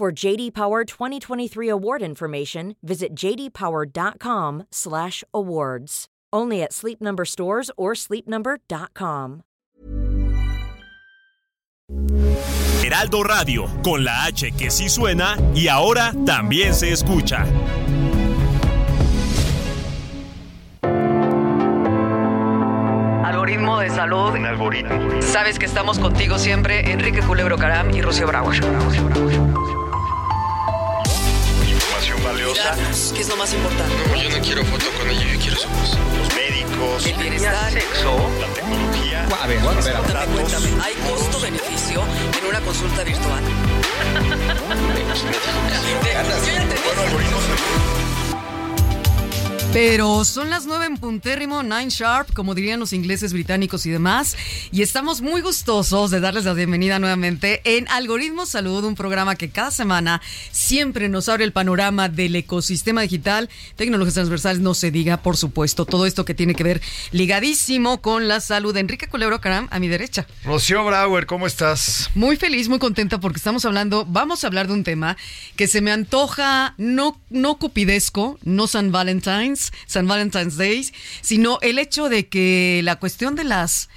For JD Power 2023 award information, visit jdpower.com/awards. Only at Sleep Number stores or sleepnumber.com. Heraldo Radio, con la H que sí suena y ahora también se escucha. Algoritmo de salud. Un algoritmo. Sabes que estamos contigo siempre, Enrique Culebro Caram y Rocío Brauer. ¿Qué es lo más importante? No, yo no quiero foto con ella, yo quiero su voz. Los médicos. El bienestar. Sexo. La tecnología. A ver, bueno, espera. Cuéntame, cuéntame. ¿Hay costo-beneficio en una consulta virtual? Yo ya algoritmos. Pero son las nueve en puntérrimo, nine sharp, como dirían los ingleses británicos y demás. Y estamos muy gustosos de darles la bienvenida nuevamente en Algoritmo Salud, un programa que cada semana siempre nos abre el panorama del ecosistema digital, tecnologías transversales, no se diga, por supuesto, todo esto que tiene que ver ligadísimo con la salud. Enrique Culebro Caram, a mi derecha. Rocío Brauer, ¿cómo estás? Muy feliz, muy contenta porque estamos hablando, vamos a hablar de un tema que se me antoja no, no cupidesco, no San Valentine's, San Valentine's Days, sino el hecho de que la cuestión de las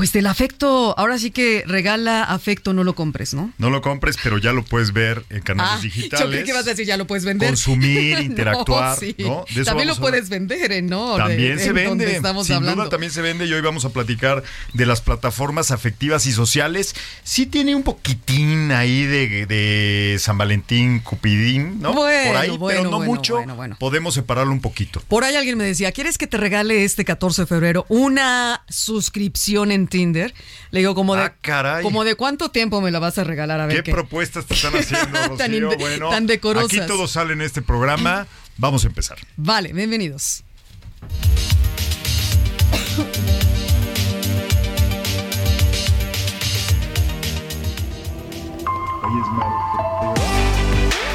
pues del afecto, ahora sí que regala afecto, no lo compres, ¿no? No lo compres, pero ya lo puedes ver en canales Ah, digitales. Yo creo que vas a decir, ya lo puedes vender. Consumir, No, interactuar, sí. ¿no? De También lo puedes vender, ¿eh? ¿no? De- También se vende. Estamos Sin hablando. duda también se vende y hoy vamos a platicar de las plataformas afectivas y sociales. Sí tiene un poquitín ahí de, de San Valentín, Cupidín, ¿no? Bueno, Por ahí, bueno, pero no bueno, mucho. bueno, bueno. Podemos separarlo un poquito. Por ahí alguien me decía, ¿quieres que te regale este 14 de febrero una suscripción en Tinder? Le digo, como de, Ah, caray. como de cuánto tiempo me la vas a regalar a ver ¿Qué qué. propuestas te están haciendo, Rocío? Tan inde- bueno, tan decorosas. aquí todo sale en este programa. Vamos a empezar. Vale, bienvenidos.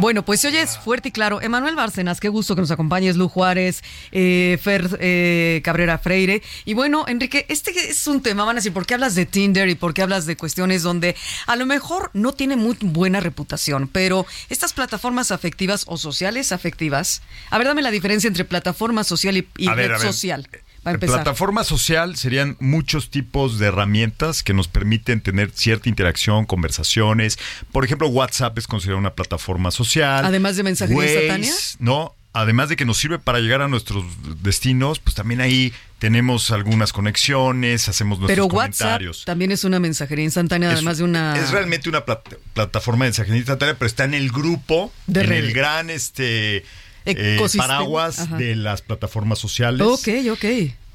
Bueno, pues se oye es fuerte y claro. Emanuel Bárcenas, qué gusto que nos acompañes, Lu Juárez, eh, Fer eh, Cabrera Freire. Y bueno, Enrique, este es un tema, van a decir, ¿por qué hablas de Tinder y por qué hablas de cuestiones donde a lo mejor no tiene muy buena reputación, pero estas plataformas afectivas o sociales afectivas, a ver, dame la diferencia entre plataforma social y, y ver, red a ver. Para empezar. Plataforma social serían muchos tipos de herramientas que nos permiten tener cierta interacción, conversaciones. Por ejemplo, WhatsApp es considerado una plataforma social. Además de mensajería Waze, instantánea. No, además de que nos sirve para llegar a nuestros destinos, pues también ahí tenemos algunas conexiones, hacemos nuestros Pero WhatsApp comentarios. también es una mensajería instantánea, Es- además de una... Es realmente una plat- plataforma de mensajería instantánea, pero está en el grupo, De en red. el gran este eh, paraguas ajá. de las plataformas sociales. Ok, ok.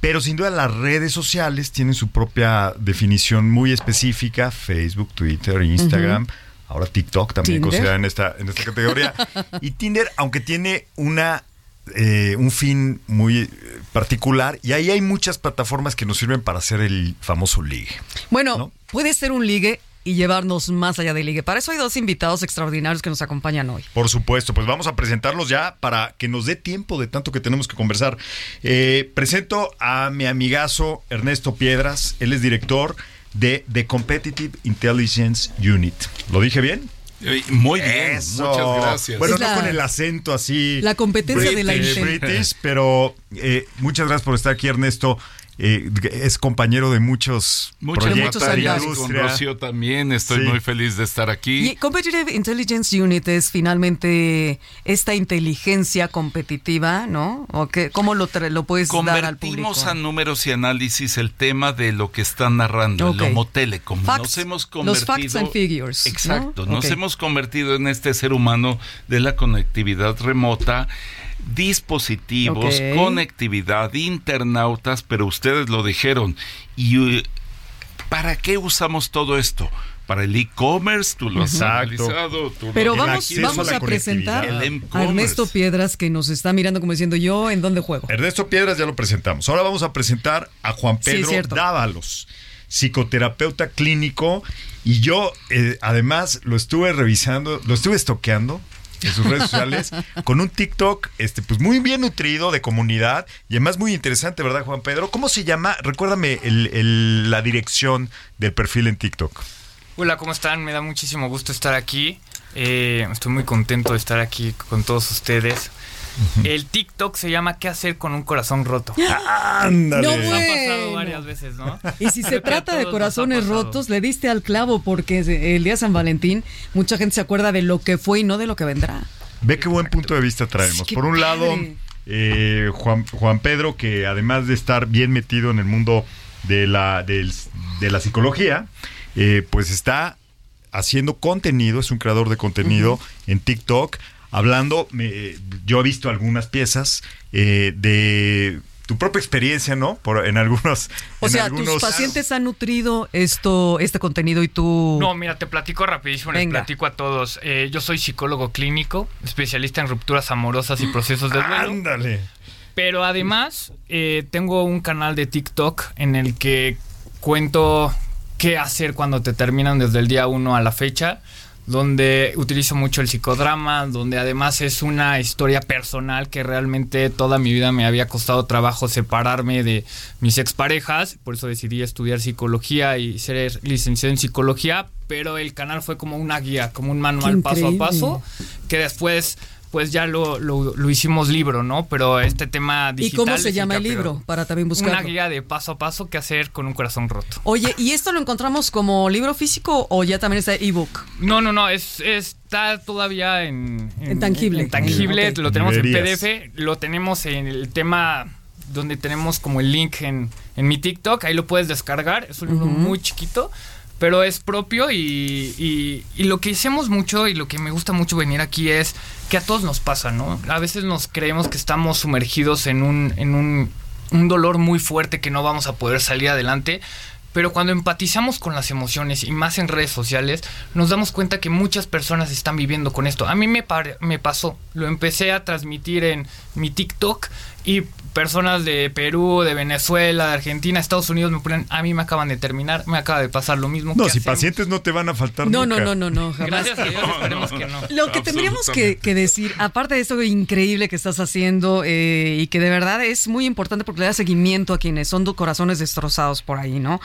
Pero sin duda las redes sociales tienen su propia definición muy específica, Facebook, Twitter, Instagram, ahora TikTok también considerada en esta, en esta categoría. y Tinder, aunque tiene una eh, un fin muy eh, particular, y ahí hay muchas plataformas que nos sirven para hacer el famoso ligue. Bueno, ¿no? puede ser un ligue y llevarnos más allá del ligue. Para eso hay dos invitados extraordinarios que nos acompañan hoy. Por supuesto, pues vamos a presentarlos ya para que nos dé tiempo de tanto que tenemos que conversar. Eh, presento a mi amigazo Ernesto Piedras, él es director de The Competitive Intelligence Unit. ¿Lo dije bien? Eh, Muy bien, Eso. muchas gracias. Bueno, Es no la- con el acento así. la competencia de la British, pero eh, muchas gracias por estar aquí, Ernesto. Eh, es compañero de muchos proyectos batallas con. Rocío también. Estoy Sí. muy feliz de estar aquí. Y Competitive Intelligence Unit es finalmente esta inteligencia competitiva, ¿no? ¿O qué, ¿Cómo lo, tra- lo puedes dar al público? Convertimos a números y análisis el tema de lo que están narrando, Ok. el Homo Telecom. Facts, nos hemos los convertido. facts and figures, ¿no? Exacto, nos hemos convertido en este ser humano de la conectividad remota. Dispositivos, conectividad, internautas, pero ustedes lo dijeron. ¿Y eh, para qué usamos todo esto? Para el e-commerce, tú lo has analizado. tú Pero vamos, vamos a presentar a. Ernesto Piedras que nos está mirando como diciendo yo en dónde juego. Ernesto Piedras ya lo presentamos. Ahora vamos a presentar a Juan Pedro. Dávalos, psicoterapeuta clínico. Y yo, eh, además, lo estuve revisando, lo estuve estoqueando en sus redes sociales con un TikTok este, pues muy bien nutrido de comunidad y además muy interesante, ¿verdad, Juan Pedro? ¿Cómo se llama? Recuérdame el- el- la dirección del perfil en TikTok. Hola, ¿cómo están? Me da muchísimo gusto estar aquí. Eh, estoy muy contento de estar aquí con todos ustedes. El TikTok se llama ¿Qué hacer con un corazón roto? Ándale. No, Nos ha bueno. pasado varias veces, ¿no? Y si se trata de corazones rotos, le diste al clavo porque el día de San Valentín mucha gente se acuerda de lo que fue y no de lo que vendrá. Ve qué buen punto de vista traemos. Por un lado, eh, Juan, Juan Pedro, que además de estar bien metido en el mundo de la, del- de la psicología, eh, pues está haciendo contenido, es un creador de contenido en TikTok, hablando, me- yo he visto algunas piezas eh, de tu propia experiencia, ¿no? Por, en algunos... O en sea, algunos- tus pacientes han nutrido esto, este contenido y tú. No, mira, te platico rapidísimo, les Venga. platico a todos. Eh, yo soy psicólogo clínico, especialista en rupturas amorosas y procesos de duelo. Ándale. Pero además, eh, tengo un canal de TikTok en el que cuento qué hacer cuando te terminan desde el día 1 a la fecha, donde utilizo mucho el psicodrama, donde además es una historia personal que realmente toda mi vida me había costado trabajo separarme de mis exparejas, por eso decidí estudiar psicología y ser licenciado en psicología, pero el canal fue como una guía, como un manual paso a paso, que después pues ya lo, lo, lo hicimos libro, ¿no? Pero este tema ¿Y cómo se llama el libro? Para también Una buscarlo. guía de paso a paso qué hacer con un corazón roto. Oye, ¿y esto lo encontramos como libro físico o ya también está ebook? No, no, no, es, está todavía en... En tangible. En tangible, lo tenemos en. PDF, lo tenemos en el tema donde tenemos como el link en, en mi TikTok, ahí lo puedes descargar, es un libro muy chiquito, pero es propio y, y- lo que hacemos mucho y lo que me gusta mucho venir aquí es que a todos nos pasa, ¿no? A veces nos creemos que estamos sumergidos en un, en un, un dolor muy fuerte que no vamos a poder salir adelante. Pero cuando empatizamos con las emociones y más en redes sociales, nos damos cuenta que muchas personas están viviendo con esto. A mí me, me pasó, lo empecé a transmitir en mi TikTok y personas de Perú, de Venezuela, de Argentina, Estados Unidos me ponen, a mí me acaban de terminar, me acaba de pasar lo mismo. No, ¿qué si hacemos?". pacientes no te van a faltar No, nunca. no, no, no, no, jamás. Gracias a Dios, esperemos que no. Lo que tendríamos que, que decir, aparte de esto increíble que estás haciendo eh, y que de verdad es muy importante porque le da seguimiento a quienes son de corazones destrozados por ahí, ¿no?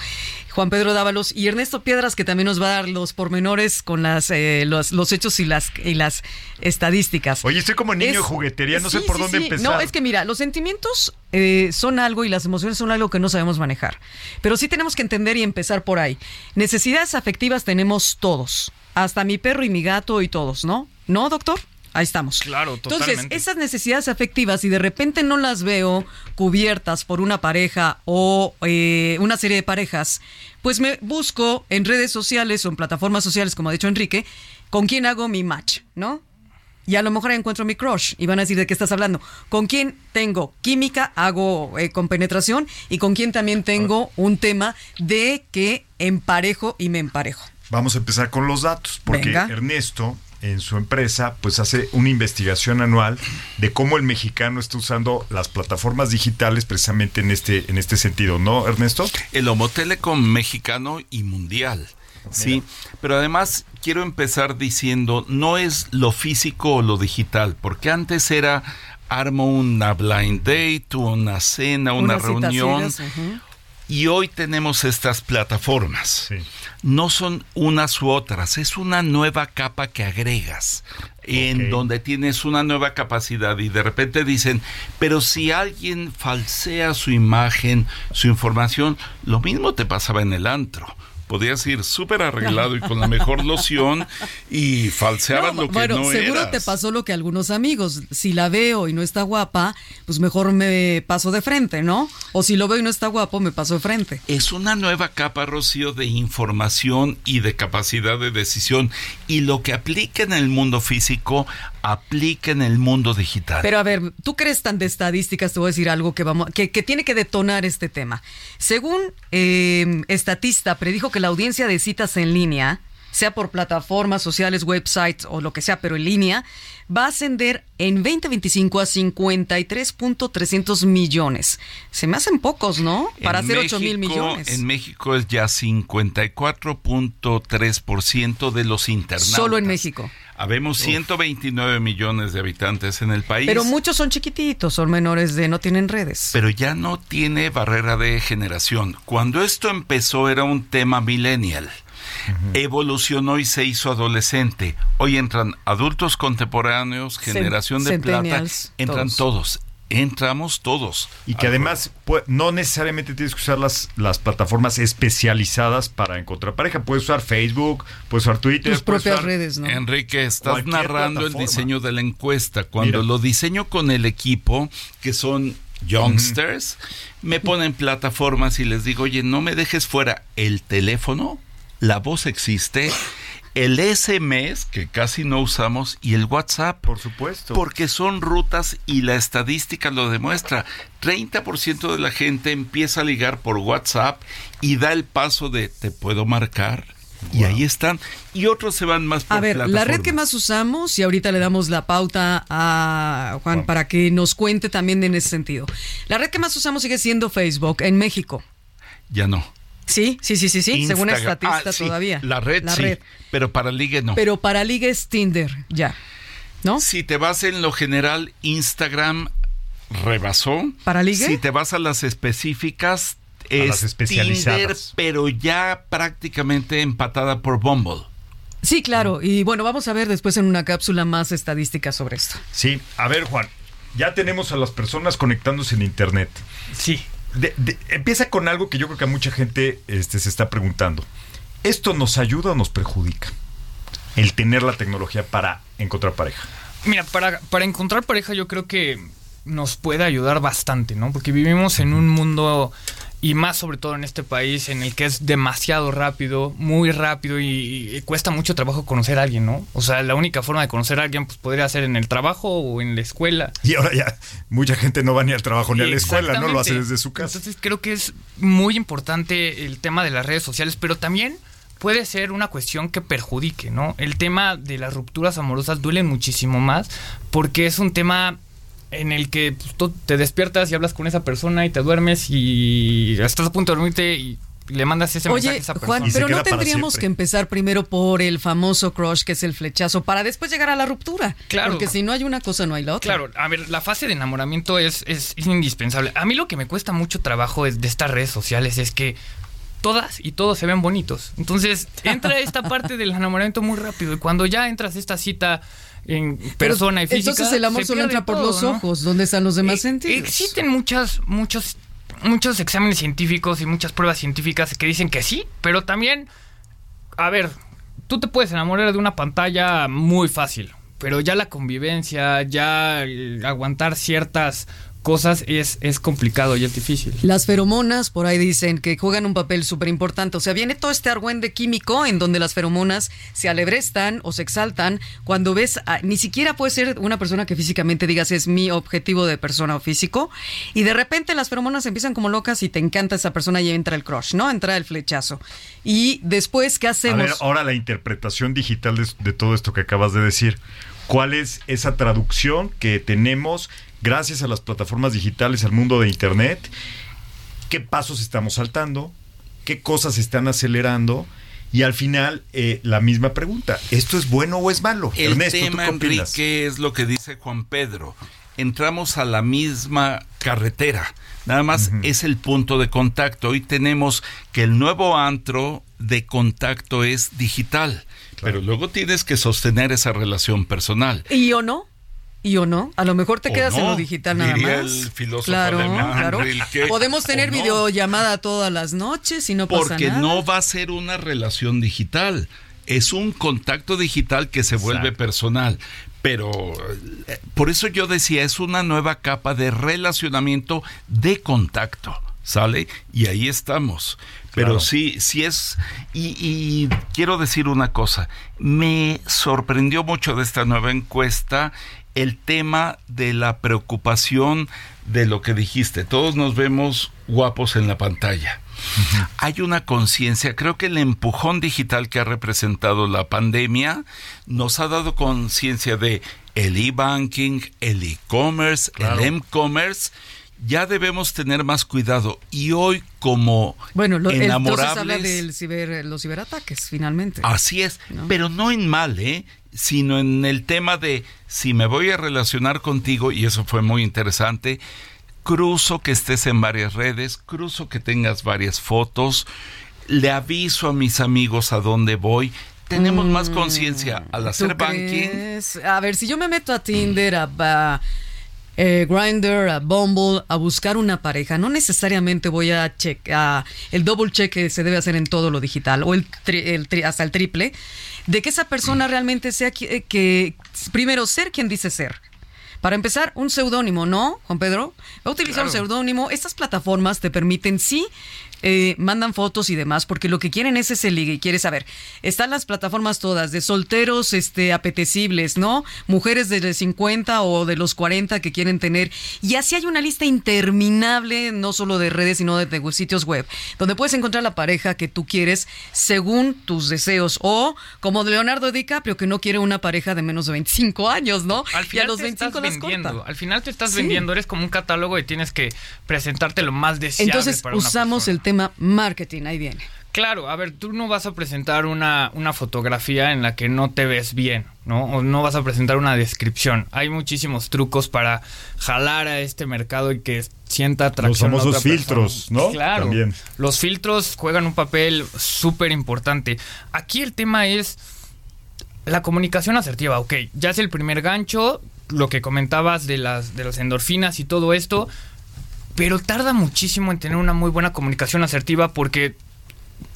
Juan Pedro Dávalos y Ernesto Piedras que también nos va a dar los pormenores con las eh, los, los hechos y las y las estadísticas. Oye, estoy como niño de juguetería, no sé por dónde empezar. No, es que mira, los sentimientos eh, son algo y las emociones son algo que no sabemos manejar. Pero sí tenemos que entender y empezar por ahí. Necesidades afectivas tenemos todos. Hasta mi perro y mi gato y todos, ¿no? ¿No, doctor? Ahí estamos. Claro, Entonces, totalmente. esas necesidades afectivas, si de repente no las veo cubiertas por una pareja o eh, una serie de parejas, pues me busco en redes sociales o en plataformas sociales, como ha dicho Enrique, con quién hago mi match, ¿no? Y a lo mejor encuentro mi crush y van a decir de qué estás hablando. ¿Con quién tengo química, hago eh, con penetración y con quién también tengo un tema de que emparejo y me emparejo? Vamos a empezar con los datos, porque Venga. Ernesto en su empresa pues hace una investigación anual de cómo el mexicano está usando las plataformas digitales precisamente en este en este sentido, ¿no, Ernesto? El Homo Telecom mexicano y mundial. Sí, pero además quiero empezar diciendo, no es lo físico o lo digital, porque antes era armo una blind date, una cena, una Unas reunión, y hoy tenemos estas plataformas. Sí. no son unas u otras, es una nueva capa que agregas en donde tienes una nueva capacidad y de repente dicen, pero si alguien falsea su imagen, su información, lo mismo te pasaba en el antro. Podías ir súper arreglado y con la mejor loción y falseabas No, lo que bueno, no seguro eras. te pasó lo que algunos amigos. Si la veo y no está guapa, pues mejor me paso de frente, ¿no? O si lo veo y no está guapo, me paso de frente. Es una nueva capa, Rocío, de información y de capacidad de decisión. Y lo que aplica en el mundo físico, aplica en el mundo digital. Pero a ver, tú crees tan de estadísticas, te voy a decir algo que vamos, que, que tiene que detonar este tema. Según eh, Estatista, predijo que la audiencia de citas en línea, sea por plataformas sociales, websites o lo que sea, pero en línea, va a ascender en 2025 a 53.300 millones. Se me hacen pocos, ¿no? Para En hacer 8 mil México- millones. En México es ya 54.3% de los internautas. Solo en México. Habemos 129 millones de habitantes en el país. Pero muchos son chiquititos, son menores de no tienen redes. pero ya no tiene barrera de generación. Cuando esto empezó era un tema millennial. Evolucionó y se hizo adolescente. Hoy entran adultos contemporáneos, generación de plata, entran todos. todos. Entramos todos. Y que además no necesariamente tienes que usar las, las plataformas especializadas para encontrar pareja. Puedes usar Facebook, puedes usar Twitter. Tus propias usar- redes, ¿no? Enrique, estás narrando el diseño de la encuesta. Cuando Mira. lo diseño con el equipo, que son youngsters, me ponen plataformas y les digo, oye, no me dejes fuera el teléfono, la voz existe, el SMS, que casi no usamos, y el WhatsApp. Por supuesto. Porque son rutas y la estadística lo demuestra. 30% de la gente empieza a ligar por WhatsApp y da el paso de te puedo marcar. Y ahí están. Y otros se van más por A ver, la red que más usamos, y ahorita le damos la pauta a Juan para que nos cuente también en ese sentido. La red que más usamos sigue siendo Facebook en México. Ya no. Sí, sí, sí, sí, sí, según. Estatista Ah, sí, todavía. La red sí, pero para ligue no. Pero para liga es Tinder, ya. ¿No? Si te vas en lo general, Instagram rebasó. ¿Para ligue? Si te vas a las específicas, A es las especializadas. Tinder, pero ya prácticamente empatada por Bumble. Sí, claro. Y bueno, vamos a ver después en una cápsula más estadísticas sobre esto. Sí, a ver, Juan, ya tenemos a las personas conectándose en Internet. Sí. De- empieza con algo que yo creo que a mucha gente este, se está preguntando. ¿Esto nos ayuda o nos perjudica? El tener la tecnología para encontrar pareja. Mira, para, para encontrar pareja yo creo que nos puede ayudar bastante, ¿no? Porque vivimos en un mundo, y más sobre todo en este país, en el que es demasiado rápido, muy rápido, y, y cuesta mucho trabajo conocer a alguien, ¿no? O sea, la única forma de conocer a alguien pues podría ser en el trabajo o en la escuela. Y ahora ya mucha gente no va ni al trabajo ni a la escuela, no lo hace desde su casa. Entonces creo que es muy importante el tema de las redes sociales, pero también puede ser una cuestión que perjudique, ¿no? El tema de las rupturas amorosas duele muchísimo más porque es un tema en el que pues, tú te despiertas y hablas con esa persona y te duermes y estás a punto de dormirte y le mandas ese mensaje a esa persona. Juan, pero no tendríamos que empezar primero por el famoso crush, que es el flechazo, para después llegar a la ruptura. Claro. Porque si no hay una cosa, no hay la otra. Claro, a ver, la fase de enamoramiento es, es, es indispensable. A mí lo que me cuesta mucho trabajo es de estas redes sociales es que todas y todos se ven bonitos. Entonces entra esta parte del enamoramiento muy rápido y cuando ya entras a esta cita en Pero persona y física... Entonces el amor solo entra por todo, los ¿no? ojos. ¿Dónde están los demás Eh, sentidos? Existen muchas, muchos, muchos exámenes científicos y muchas pruebas científicas que dicen que sí, pero también, a ver, tú te puedes enamorar de una pantalla muy fácil, pero ya la convivencia, ya el aguantar ciertas cosas es, es complicado y es difícil. Las feromonas, por ahí dicen que juegan un papel súper importante. O sea, viene todo este argüende químico en donde las feromonas se alebrestan o se exaltan cuando ves, a- ni siquiera puede ser una persona que físicamente digas es mi objetivo de persona o físico, y de repente las feromonas empiezan como locas y te encanta esa persona y entra el crush, ¿no? Entra el flechazo. Y después, ¿qué A hacemos? ver, ahora la interpretación digital de, de todo esto que acabas de decir. ¿Cuál es esa traducción que tenemos gracias a las plataformas digitales, al mundo de Internet? ¿Qué pasos estamos saltando? ¿Qué cosas están acelerando? Y al final, eh, la misma pregunta. ¿Esto es bueno o es malo? El Ernesto, ¿tú tema, qué opinas? Enrique, es lo que dice Juan Pedro. Entramos a la misma carretera. Nada más es el punto de contacto. Hoy tenemos que el nuevo antro de contacto es digital, pero luego tienes que sostener esa relación personal. ¿Y o no? ¿Y o no? A lo mejor te quedas en lo digital nada diría más. el filósofo claro, alemán, claro. Rilke. Podemos tener no. videollamada todas las noches y no pasa Porque nada. no va a ser una relación digital. Es un contacto digital que se vuelve personal. Pero eh, por eso yo decía, es una nueva capa de relacionamiento de contacto. ¿Sale? Y ahí estamos. Pero Claro. sí, sí es. Y, y quiero decir una cosa. Me sorprendió mucho de esta nueva encuesta el tema de la preocupación de lo que dijiste. Todos nos vemos guapos en la pantalla. Hay una conciencia, creo que el empujón digital que ha representado la pandemia nos ha dado conciencia de el e-banking, el e-commerce, el m-commerce. Ya debemos tener más cuidado y hoy como Bueno, lo, enamorables habla de ciber, los ciberataques, finalmente. Así es, ¿no? pero no en mal, ¿eh? sino en el tema de si me voy a relacionar contigo, y eso fue muy interesante, cruzo que estés en varias redes, cruzo que tengas varias fotos, le aviso a mis amigos a dónde voy. Tenemos más conciencia al hacer Mm, ¿Tú banking. crees? A ver, si yo me meto a Tinder, a, a, eh, Grindr, a Bumble, a buscar una pareja, no necesariamente voy a checar el double check que se debe hacer en todo lo digital o el, tri- el tri- hasta el triple, de que esa persona realmente sea eh, que, primero, ser quien dice ser. Para empezar, un seudónimo, ¿no, Juan Pedro? Va a utilizar un seudónimo. Estas plataformas te permiten, sí, eh, mandan fotos y demás, porque lo que quieren es ese ligue y quieres saber. Están las plataformas todas de solteros este, apetecibles, ¿no? Mujeres de los 50 o de los 40 que quieren tener. Y así hay una lista interminable, no solo de redes, sino de, de sitios web, donde puedes encontrar la pareja que tú quieres según tus deseos. O como Leonardo DiCaprio, que no quiere una pareja de menos de 25 años, ¿no? Al y a final los te 25 estás vendiendo. corta. Al final te estás Sí. vendiendo. Eres como un catálogo y tienes que presentarte lo más deseable Entonces para usamos el tema marketing, ahí viene. Claro, a ver, tú no vas a presentar una, una fotografía en la que no te ves bien, ¿no? O no vas a presentar una descripción. Hay muchísimos trucos para jalar a este mercado y que sienta atracción. Los a famosos otra filtros, persona. ¿no? Claro. También. Los filtros juegan un papel súper importante. Aquí el tema es la comunicación asertiva. Ok, ya es el primer gancho, lo que comentabas de las, de las endorfinas y todo esto, pero tarda muchísimo en tener una muy buena comunicación asertiva porque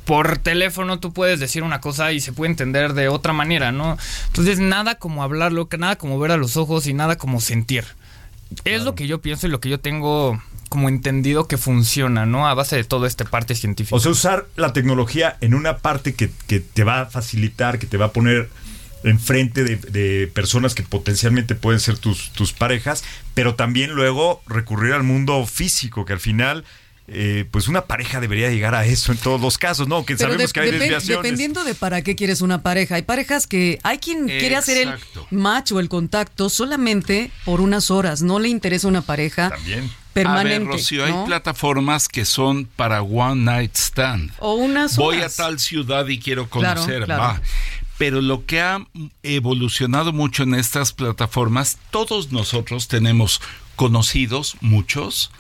por teléfono tú puedes decir una cosa y se puede entender de otra manera, ¿no? Entonces nada como hablarlo, nada como ver a los ojos y nada como sentir. Es lo que yo pienso y lo que yo tengo como entendido que funciona, ¿no? A base de todo este parte científica. O sea, usar la tecnología en una parte que, que te va a facilitar, que te va a poner enfrente de, de personas que potencialmente pueden ser tus, tus parejas, pero también luego recurrir al mundo físico, que al final, eh, pues una pareja debería llegar a eso en todos los casos, ¿no? Que Pero sabemos de- que hay depen- desviaciones. dependiendo de para qué quieres una pareja. Hay parejas que hay quien quiere hacer el match o el contacto solamente por unas horas. No le interesa una pareja También. permanente. A ver, Rocío, ¿no? hay plataformas que son para one night stand. O unas Voy a horas. tal ciudad y quiero Claro, conocer. claro. va. Pero lo que ha evolucionado mucho en estas plataformas, todos nosotros tenemos conocidos, muchos,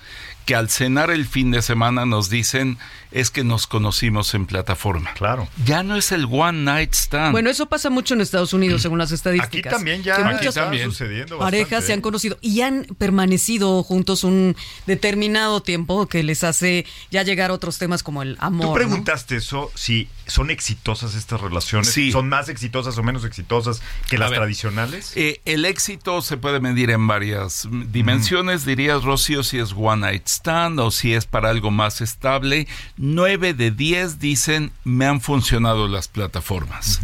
que al cenar el fin de semana nos dicen es que nos conocimos en plataforma. Claro. Ya no es el one night stand. Bueno, eso pasa mucho en Estados Unidos, según las estadísticas. Aquí también ya Que aquí también. sucediendo parejas bastante, se han conocido y han permanecido juntos un determinado tiempo que les hace ya llegar a otros temas como el amor. Tú ¿no? preguntaste eso, si son exitosas estas relaciones, Sí. son más exitosas o menos exitosas que A las ver, tradicionales. Eh, el éxito se puede medir en varias mm, dimensiones. Dirías, Rocío, si es one night stand o si es para algo más estable. Nueve de diez dicen me han funcionado las plataformas.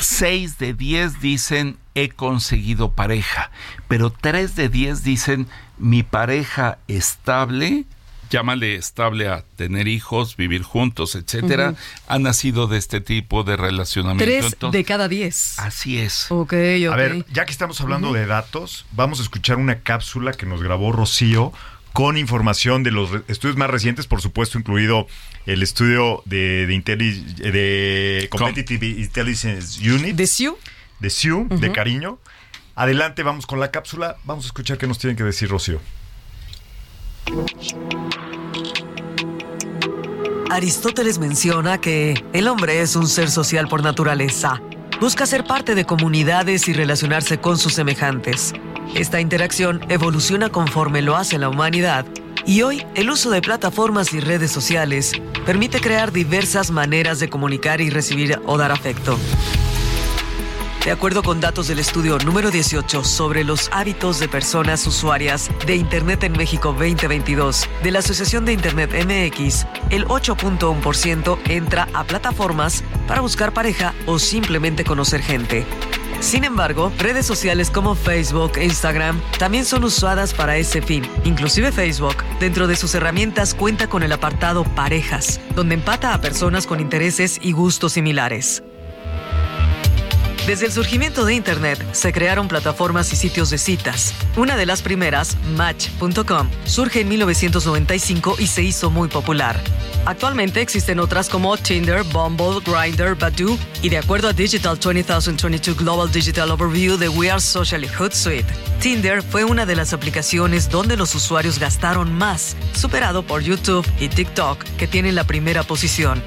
Seis de diez dicen he conseguido pareja. Pero tres de diez dicen mi pareja estable. Llámale estable a tener hijos, vivir juntos, etcétera, Ujú. ha nacido de este tipo de relacionamiento. Tres Entonces- de cada diez. Así es. Ok, ok. A ver, ya que estamos hablando de datos, vamos a escuchar una cápsula que nos grabó Rocío con información de los estudios más recientes, por supuesto, incluido el estudio de, de, Intelli- de Competitive Intelligence Unit, ¿De Sioux? de SIU, de cariño. Adelante, vamos con la cápsula. Vamos a escuchar qué nos tienen que decir Rocío. Aristóteles menciona que el hombre es un ser social por naturaleza. Busca ser parte de comunidades y relacionarse con sus semejantes. Esta interacción evoluciona conforme lo hace la humanidad y hoy el uso de plataformas y redes sociales permite crear diversas maneras de comunicar y recibir o dar afecto. De acuerdo con datos del estudio número 18 sobre los hábitos de personas usuarias de Internet en México 2022 de la Asociación de Internet MX, el 8.1% entra a plataformas para buscar pareja o simplemente conocer gente. Sin embargo, redes sociales como Facebook e Instagram también son usadas para ese fin. Inclusive Facebook, dentro de sus herramientas, cuenta con el apartado Parejas, donde empata a personas con intereses y gustos similares. Desde el surgimiento de Internet se crearon plataformas y sitios de citas. Una de las primeras, Match.com, surge en 1995 y se hizo muy popular. Actualmente existen otras como Tinder, Bumble, Grindr, Badoo y de acuerdo a Digital 2022 Global Digital Overview de We Are Socially Hootsuite, Tinder fue una de las aplicaciones donde los usuarios gastaron más, superado por YouTube y TikTok, que tienen la primera posición.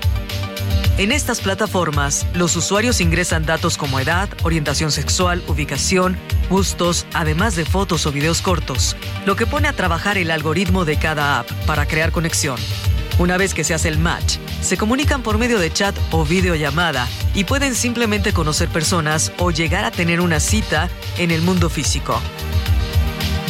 En estas plataformas, los usuarios ingresan datos como edad, orientación sexual, ubicación, gustos, además de fotos o videos cortos, lo que pone a trabajar el algoritmo de cada app para crear conexión. Una vez que se hace el match, se comunican por medio de chat o videollamada y pueden simplemente conocer personas o llegar a tener una cita en el mundo físico.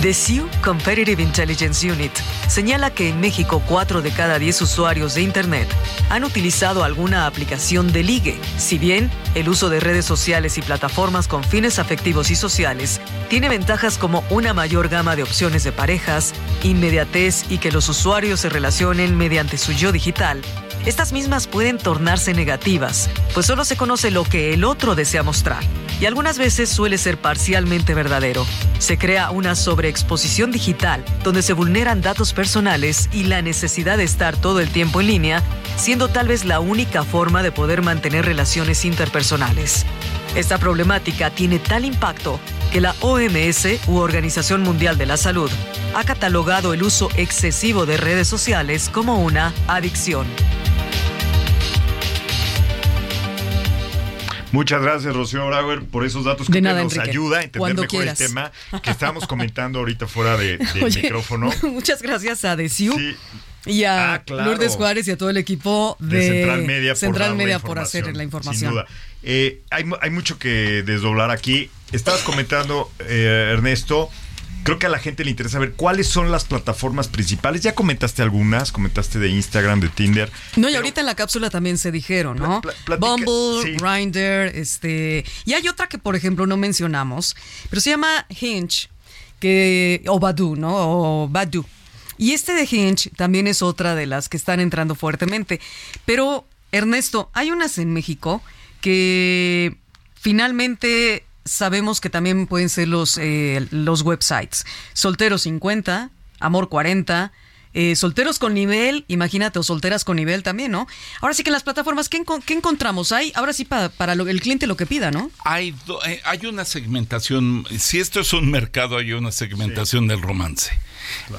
The Sioux Competitive Intelligence Unit señala que en México 4 de cada 10 usuarios de Internet han utilizado alguna aplicación de ligue. Si bien el uso de redes sociales y plataformas con fines afectivos y sociales tiene ventajas como una mayor gama de opciones de parejas, inmediatez y que los usuarios se relacionen mediante su yo digital, estas mismas pueden tornarse negativas, pues solo se conoce lo que el otro desea mostrar, y algunas veces suele ser parcialmente verdadero. Se crea una sobreexposición digital, donde se vulneran datos personales y la necesidad de estar todo el tiempo en línea, siendo tal vez la única forma de poder mantener relaciones interpersonales. Esta problemática tiene tal impacto que la OMS u Organización Mundial de la Salud ha catalogado el uso excesivo de redes sociales como una adicción. Muchas gracias, Rocío Brauer, por esos datos que nos ayuda a entender mejor el tema que estábamos comentando ahorita fuera de, del micrófono. Muchas gracias a Desiu. Y a ah, Lourdes Juárez y a todo el equipo de, Central Media, por, hacer la información. Sin duda. Eh, hay, hay, mucho que desdoblar aquí. Estabas comentando, eh, Ernesto, creo que a la gente le interesa ver cuáles son las plataformas principales. Ya comentaste algunas, comentaste de Instagram, de Tinder. No, y ahorita en la cápsula también se dijeron, ¿no? Bumble, Grindr, este. Y hay otra que, por ejemplo, no mencionamos, pero se llama Hinge, que, o Badu, ¿no? O Badu. Y este de Hinge también es otra de las que están entrando fuertemente. Pero, Ernesto, hay unas en México que finalmente sabemos que también pueden ser los, eh, los websites. Soltero 50, Amor 40, eh, solteros con nivel, imagínate, o solteras con nivel también, ¿no? Ahora sí que en las plataformas, ¿qué, encontramos? Hay, ahora sí, para, el cliente lo que pida, ¿no? Hay, eh, hay una segmentación, si esto es un mercado, hay una segmentación del romance.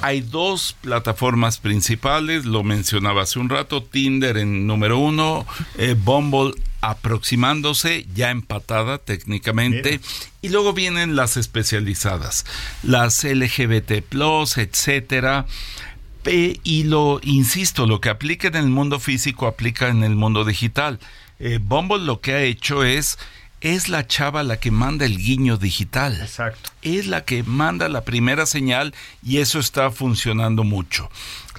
Hay dos plataformas principales, lo mencionaba hace un rato, Tinder en número uno, Bumble aproximándose, ya empatada técnicamente, y luego vienen las especializadas, las LGBT, etcétera. Y lo, insisto, lo que aplica en el mundo físico aplica en el mundo digital. Eh, Bumble lo que ha hecho es es la chava la que manda el guiño digital. Exacto. Es la que manda la primera señal y eso está funcionando mucho.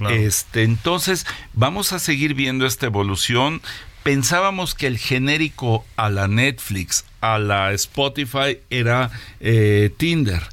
Este, entonces, vamos a seguir viendo esta evolución pensábamos que el genérico a la Netflix, a la Spotify era eh, Tinder.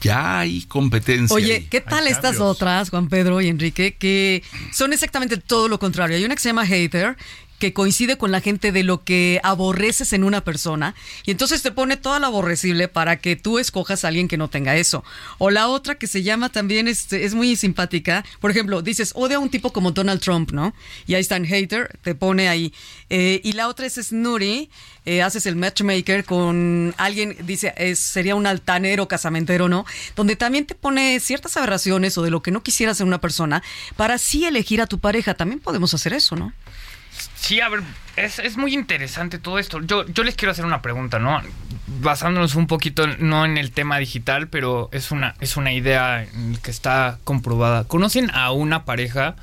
Ya hay competencia. Oye, ¿qué tal estas otras, Juan Pedro y Enrique, que son exactamente todo lo contrario? Hay una que se llama Hater, que coincide con la gente de lo que aborreces en una persona y entonces te pone toda la aborrecible para que tú escojas a alguien que no tenga eso. O la otra que se llama también, este, es muy simpática, por ejemplo, dices, odia a un tipo como Donald Trump, ¿no? Y ahí está en hater, te pone ahí. Eh, y la otra es Snooty, eh, haces el matchmaker con alguien, dice, es, sería un altanero casamentero, ¿no? Donde también te pone ciertas aberraciones o de lo que no quisieras en una persona para así elegir a tu pareja. También podemos hacer eso, ¿no? Sí, a ver, es, es muy interesante todo esto. Yo, yo les quiero hacer una pregunta, ¿no? Basándonos un poquito, no en el tema digital, pero es una, es una idea en que está comprobada. ¿Conocen a una pareja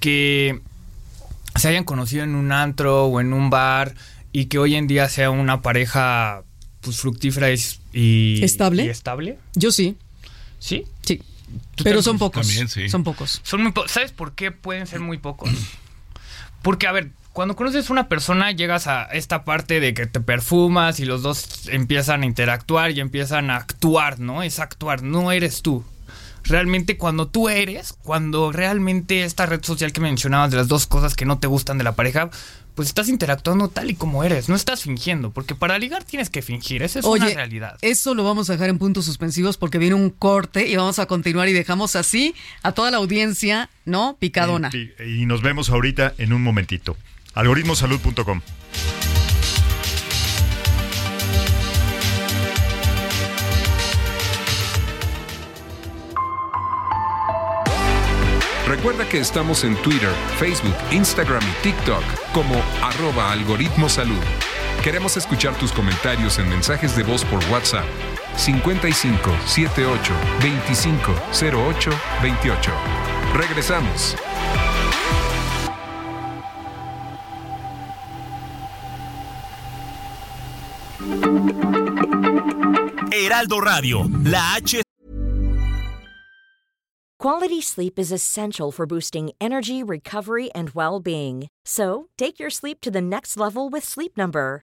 que se hayan conocido en un antro o en un bar y que hoy en día sea una pareja pues fructífera y, y- ¿Estable? y estable? Yo sí. ¿Sí? Sí. ¿Tú Pero son pocos. También, sí. Son pocos. Son muy po- ¿Sabes por qué pueden ser muy pocos? Porque, a ver, cuando conoces a una persona llegas a esta parte de que te perfumas y los dos empiezan a interactuar y empiezan a actuar, ¿no? Es actuar, no eres tú. Realmente cuando tú eres, cuando realmente esta red social que mencionabas de las dos cosas que no te gustan de la pareja, pues estás interactuando tal y como eres, no estás fingiendo, porque para ligar tienes que fingir, esa es una Oye, realidad. eso lo vamos a dejar en puntos suspensivos porque viene un corte y vamos a continuar y dejamos así a toda la audiencia, ¿no? Picadona. Y, y nos vemos ahorita en un momentito. Algoritmosalud.com. Recuerda que estamos en Twitter, Facebook, Instagram y TikTok como arroba algoritmo salud. Queremos escuchar tus comentarios en mensajes de voz por WhatsApp 55 78 25 08 28. Regresamos. Heraldo Radio, la H Quality sleep is essential for boosting energy, recovery, and well being. So, take your sleep to the next level with Sleep Number.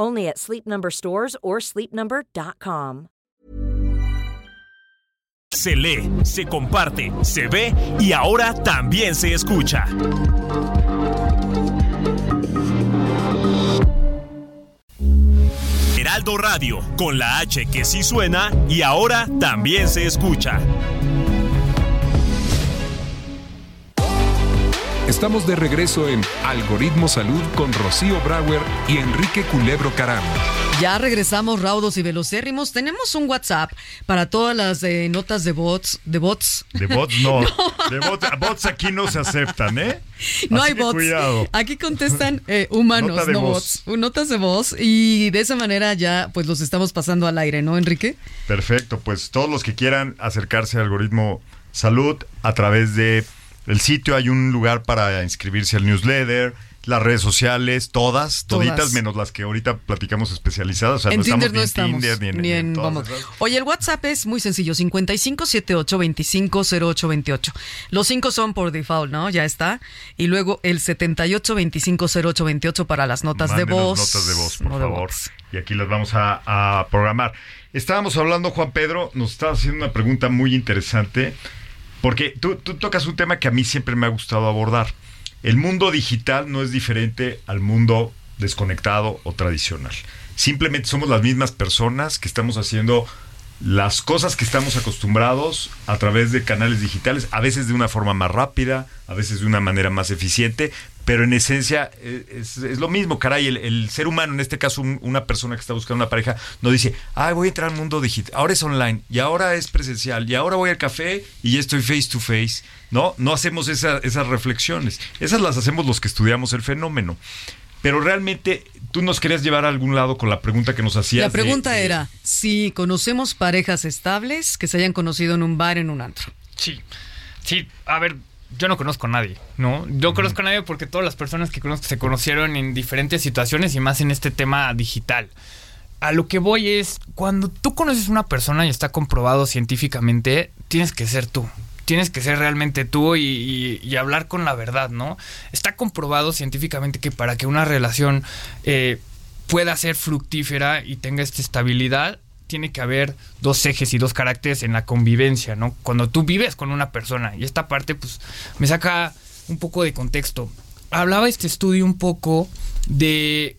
Only at Sleep Number stores or sleepnumber.com. se lee, se comparte, se ve y ahora también se escucha. Heraldo Radio, con la H que sí suena y ahora también se escucha. Estamos de regreso en Algoritmo Salud con Rocío Brauer y Enrique Culebro Caram. Ya regresamos raudos y velocérrimos. Tenemos un WhatsApp para todas las eh, notas de bots, de bots. De bots no. De bots, bots aquí no se aceptan, ¿eh? No Así hay bots. Cuidado. Aquí contestan eh, humanos, Nota no voz. bots. Notas de voz. Y de esa manera ya pues los estamos pasando al aire, ¿no, Enrique? Perfecto, pues todos los que quieran acercarse al algoritmo salud a través de el sitio hay un lugar para inscribirse al newsletter, las redes sociales, todas, Todas. toditas menos las que ahorita platicamos especializadas, o sea, en no Tinder no estamos ni en Tinder ni en, todas vamos. esas. Oye, el WhatsApp es muy sencillo, 5578250828. Los cinco son por default, ¿no? Ya está. Y luego el 78250828 para las notas de voz. notas de voz, por no favor. Y aquí las vamos a, a programar. Estábamos hablando, Juan Pedro, nos estaba haciendo una pregunta muy interesante, porque tú, tocas un tema que a mí siempre me ha gustado abordar. El mundo digital no es diferente al mundo desconectado o tradicional. Simplemente somos las mismas personas que estamos haciendo las cosas que estamos acostumbrados a través de canales digitales, a veces de una forma más rápida, a veces de una manera más eficiente, pero en esencia eh, es, es lo mismo, caray, el, el ser humano, en este caso un- una persona que está buscando una pareja, no dice, ah, voy a entrar al mundo digital, ahora es online, y ahora es presencial, y ahora voy al café y ya estoy face to face, ¿no? No hacemos esa- esas reflexiones, esas las hacemos los que estudiamos el fenómeno. Pero realmente tú nos querías llevar a algún lado con la pregunta que nos hacías. La de- pregunta de- era si conocemos parejas estables que se hayan conocido en un bar, en un antro. Sí, sí, a ver, yo no conozco a nadie, ¿no? Yo conozco a nadie porque todas las personas que conozco se conocieron en diferentes situaciones y más en este tema digital. A lo que voy es, cuando tú conoces una persona y está comprobado científicamente, tienes que ser tú. Tienes que ser realmente tú y, y- y hablar con la verdad, ¿no? Está comprobado científicamente que para que una relación eh, pueda ser fructífera y tenga esta estabilidad, tiene que haber dos ejes y dos caracteres en la convivencia, ¿no? Cuando tú vives con una persona. Y esta parte, pues, me saca un poco de contexto. Hablaba este estudio un poco de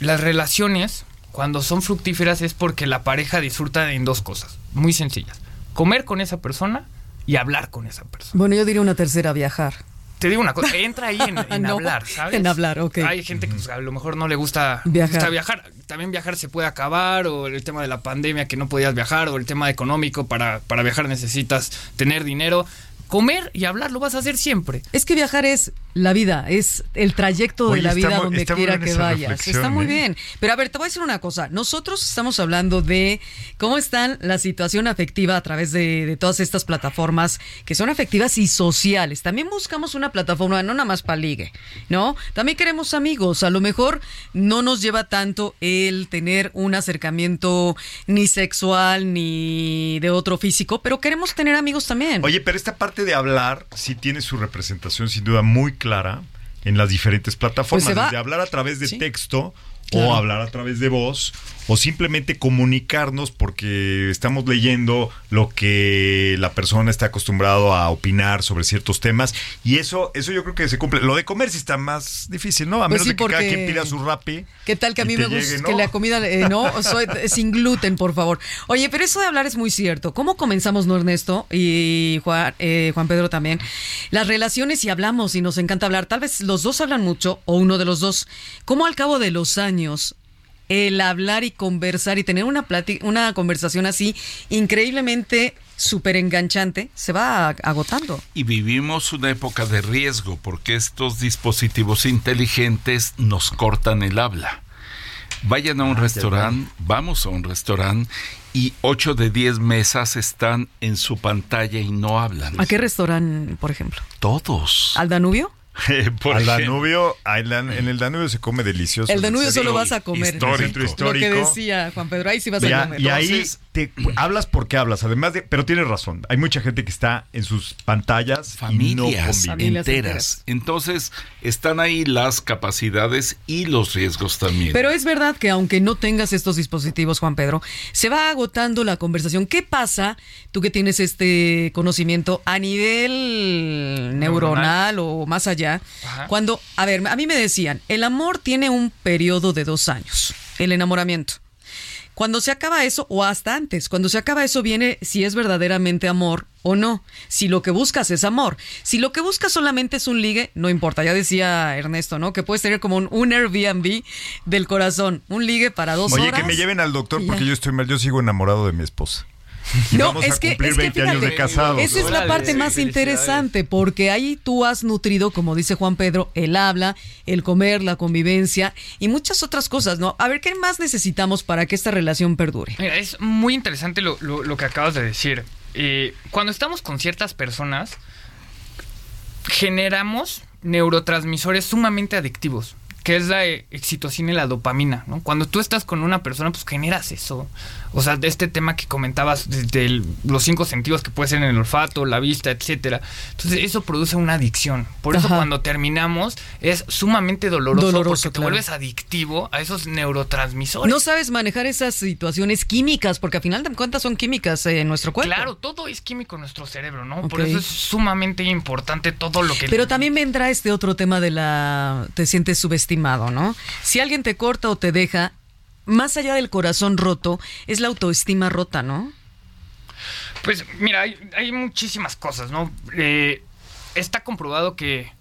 las relaciones, cuando son fructíferas, es porque la pareja disfruta en dos cosas, muy sencillas. Comer con esa persona y hablar con esa persona. Bueno, yo diría una tercera, viajar. Te digo una cosa, entra ahí en, en No, hablar, ¿sabes? en hablar, ok. Hay gente que pues, a lo mejor no le gusta Viajar. gusta viajar. También viajar se puede acabar, o el tema de la pandemia que no podías viajar, o el tema económico, para, para viajar necesitas tener dinero. Comer y hablar lo vas a hacer siempre. Es que viajar es la vida, es el trayecto de la vida donde quiera que vayas. Está muy ¿eh? bien. Pero a ver, te voy a decir una cosa. Nosotros estamos hablando de cómo está la situación afectiva a través de, de todas estas plataformas que son afectivas y sociales. También buscamos una plataforma, no nada más para ligue, ¿no? También queremos amigos. A lo mejor no nos lleva tanto el tener un acercamiento ni sexual ni de otro físico, pero queremos tener amigos también. Oye, pero esta parte de hablar sí tiene su representación sin duda muy clara en las diferentes plataformas. Pues va- Desde hablar a través de Sí. texto Claro. o hablar a través de voz o simplemente comunicarnos porque estamos leyendo lo que la persona está acostumbrado a opinar sobre ciertos temas y eso eso yo creo que se cumple. Lo de comer sí está más difícil, ¿no? A Pues menos sí, de que cada quien pida su rapi. ¿Qué tal que a mí me gusta que la comida eh, no soy sin gluten, por favor? Oye, pero eso de hablar es muy cierto. ¿Cómo comenzamos, no Ernesto y Juan, eh, Juan Pedro también? Las relaciones y hablamos y nos encanta hablar. Tal vez los dos hablan mucho o uno de los dos. ¿Cómo al cabo de los años el hablar y conversar y tener una una conversación así increíblemente súper enganchante se va ag- agotando? Y vivimos una época de riesgo porque estos dispositivos inteligentes nos cortan el habla. Vayan a un restaurante, vamos a un restaurante y 8 de 10 mesas están en su pantalla y no hablan. ¿A qué restaurante, por ejemplo? Todos. ¿Al Danubio? Por Al ejemplo. Danubio, en el Danubio se come delicioso. El Danubio solo vas a comer. Histórico. Lo que Histórico. decía Juan Pedro, ahí sí vas Y, a a- comer. y ahí Entonces, te hablas porque hablas, además de, pero tienes razón, hay mucha gente que está en sus pantallas y no familias convive. Familias enteras. enteras. Entonces, están ahí las capacidades y los riesgos también. Pero es verdad que aunque no tengas estos dispositivos, Juan Pedro, se va agotando la conversación. ¿Qué pasa, tú que tienes este conocimiento a nivel neuronal, o más allá? Ajá. Cuando, a ver, a mí me decían, el amor tiene un periodo de dos años, el enamoramiento. Cuando se acaba eso, o hasta antes, cuando se acaba eso viene si es verdaderamente amor o no. Si lo que buscas es amor. Si lo que buscas solamente es un ligue, no importa. Ya decía Ernesto, ¿no? Que puedes tener como un, un Airbnb del corazón. Un ligue para dos Oye, horas. que me lleven al doctor porque ya. yo estoy mal, yo sigo enamorado de mi esposa. Y No, vamos es a que, cumplir es que 20 años de fíjate, casados. esa es la parte más interesante, porque ahí tú has nutrido, como dice Juan Pedro, el habla, el comer, la convivencia y muchas otras cosas, ¿no? A ver, ¿qué más necesitamos para que esta relación perdure? Mira, es muy interesante lo, lo- lo que acabas de decir. Eh, cuando estamos con ciertas personas, generamos neurotransmisores sumamente adictivos, que es la excitocina y la dopamina, ¿no? Cuando tú estás con una persona, pues generas eso. O sea, de este tema que comentabas, el- los cinco sentidos que puede ser en el olfato, la vista, etcétera. Entonces, eso produce una adicción. Por eso Ajá. cuando terminamos es sumamente doloroso, Doloroso, porque te claro. vuelves adictivo a esos neurotransmisores. No sabes manejar esas situaciones químicas, porque al final de cuentas son químicas eh, en nuestro cuerpo. Claro, todo es químico en nuestro cerebro, ¿no? Por eso es sumamente importante todo lo que... Pero también vendrá este otro tema de la... te sientes subestimado, ¿no? Si alguien te corta o te deja, más allá del corazón roto, es la autoestima rota, ¿no? Pues mira, hay, hay muchísimas cosas, ¿no? Eh, está comprobado que,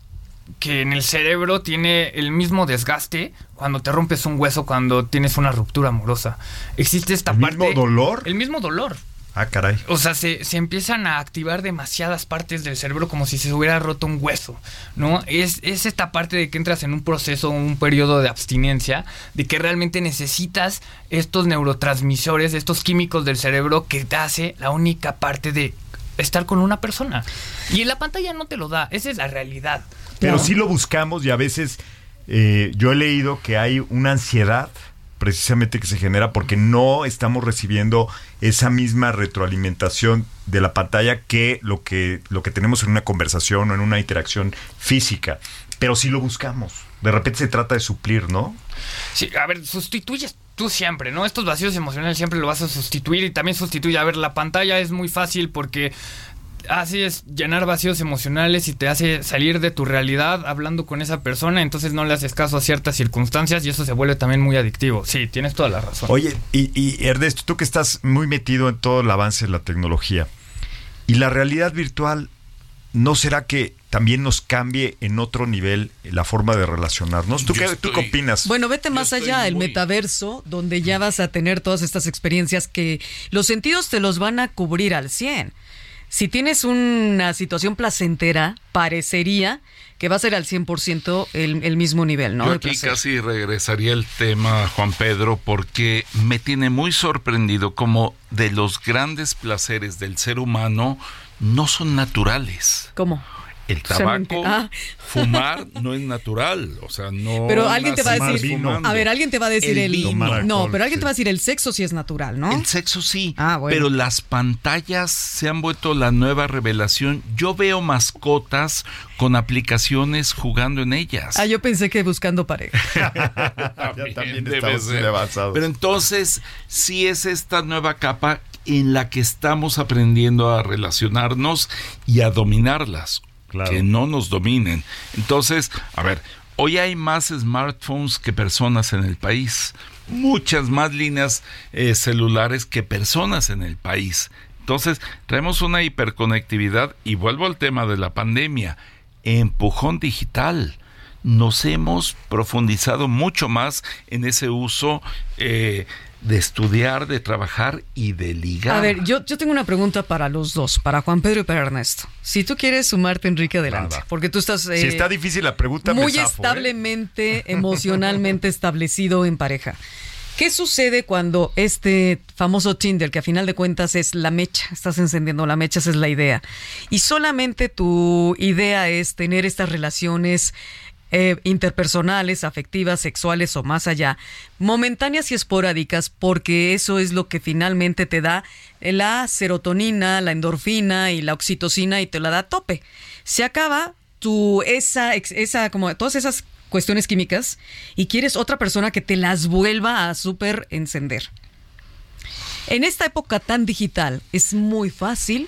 que en el cerebro tiene el mismo desgaste cuando te rompes un hueso, cuando tienes una ruptura amorosa. Existe esta ¿El parte... mismo dolor? El mismo dolor. Ah, caray. O sea, se, se empiezan a activar demasiadas partes del cerebro como si se hubiera roto un hueso, ¿no? Es, es esta parte de que entras en un proceso, un periodo de abstinencia, de que realmente necesitas estos neurotransmisores, estos químicos del cerebro que te hace la única parte de estar con una persona. Y en la pantalla no te lo da, esa es la realidad. Pero ¿no? sí lo buscamos y a veces eh, yo he leído que hay una ansiedad precisamente que se genera porque no estamos recibiendo esa misma retroalimentación de la pantalla que lo que lo que tenemos en una conversación o en una interacción física. Pero sí lo buscamos. De repente se trata de suplir, ¿no? Sí, a ver, sustituyes tú siempre, ¿no? Estos vacíos emocionales siempre lo vas a sustituir y también sustituye. A ver, la pantalla es muy fácil porque Así es, llenar vacíos emocionales y te hace salir de tu realidad hablando con esa persona, entonces no le haces caso a ciertas circunstancias y eso se vuelve también muy adictivo. Sí, tienes toda la razón. Oye, y, y Ernesto, tú que estás muy metido en todo el avance de la tecnología, ¿y la realidad virtual no será que también nos cambie en otro nivel la forma de relacionarnos? ¿Tú, qué, ¿tú qué opinas? Bueno, vete más allá, el muy- metaverso, donde ya vas a tener todas estas experiencias que los sentidos te los van a cubrir al 100. Si tienes una situación placentera, parecería que va a ser al 100% el, el mismo nivel, ¿no? Yo aquí casi regresaría el tema, Juan Pedro, porque me tiene muy sorprendido como de los grandes placeres del ser humano no son naturales. ¿Cómo? El tabaco, ah. fumar no es natural, o sea, no. Pero alguien te va a decir, fumando. a ver, alguien te va a decir El el, vino. No, alcohol, pero alguien sí. te va a decir el sexo sí es natural, ¿no? El sexo sí, Ah, bueno. pero las pantallas se han vuelto la nueva revelación. Yo veo mascotas con aplicaciones jugando en ellas. Ah, yo pensé que buscando pareja. también estamos muy avanzados. Pero entonces, sí es esta nueva capa en la que estamos aprendiendo a relacionarnos y a dominarlas. Que no nos dominen. Entonces, a ver, hoy hay más smartphones que personas en el país. Muchas más líneas eh, celulares que personas en el país. Entonces, traemos una hiperconectividad y vuelvo al tema de la pandemia. Empujón digital nos hemos profundizado mucho más en ese uso eh, de estudiar, de trabajar y de ligar. A ver, yo, yo tengo una pregunta para los dos, para Juan Pedro y para Ernesto. Si tú quieres sumarte, Enrique, adelante. Nada. Porque tú estás si eh, está difícil la pregunta, me muy zafo, ¿eh? establemente, emocionalmente establecido en pareja. ¿Qué sucede cuando este famoso Tinder, que a final de cuentas es la mecha, estás encendiendo la mecha, esa es la idea, y solamente tu idea es tener estas relaciones eh, interpersonales, afectivas, sexuales o más allá, momentáneas y esporádicas, porque eso es lo que finalmente te da la serotonina, la endorfina y la oxitocina y te la da a tope. Se acaba tu esa esa como todas esas cuestiones químicas y quieres otra persona que te las vuelva a súper encender. En esta época tan digital es muy fácil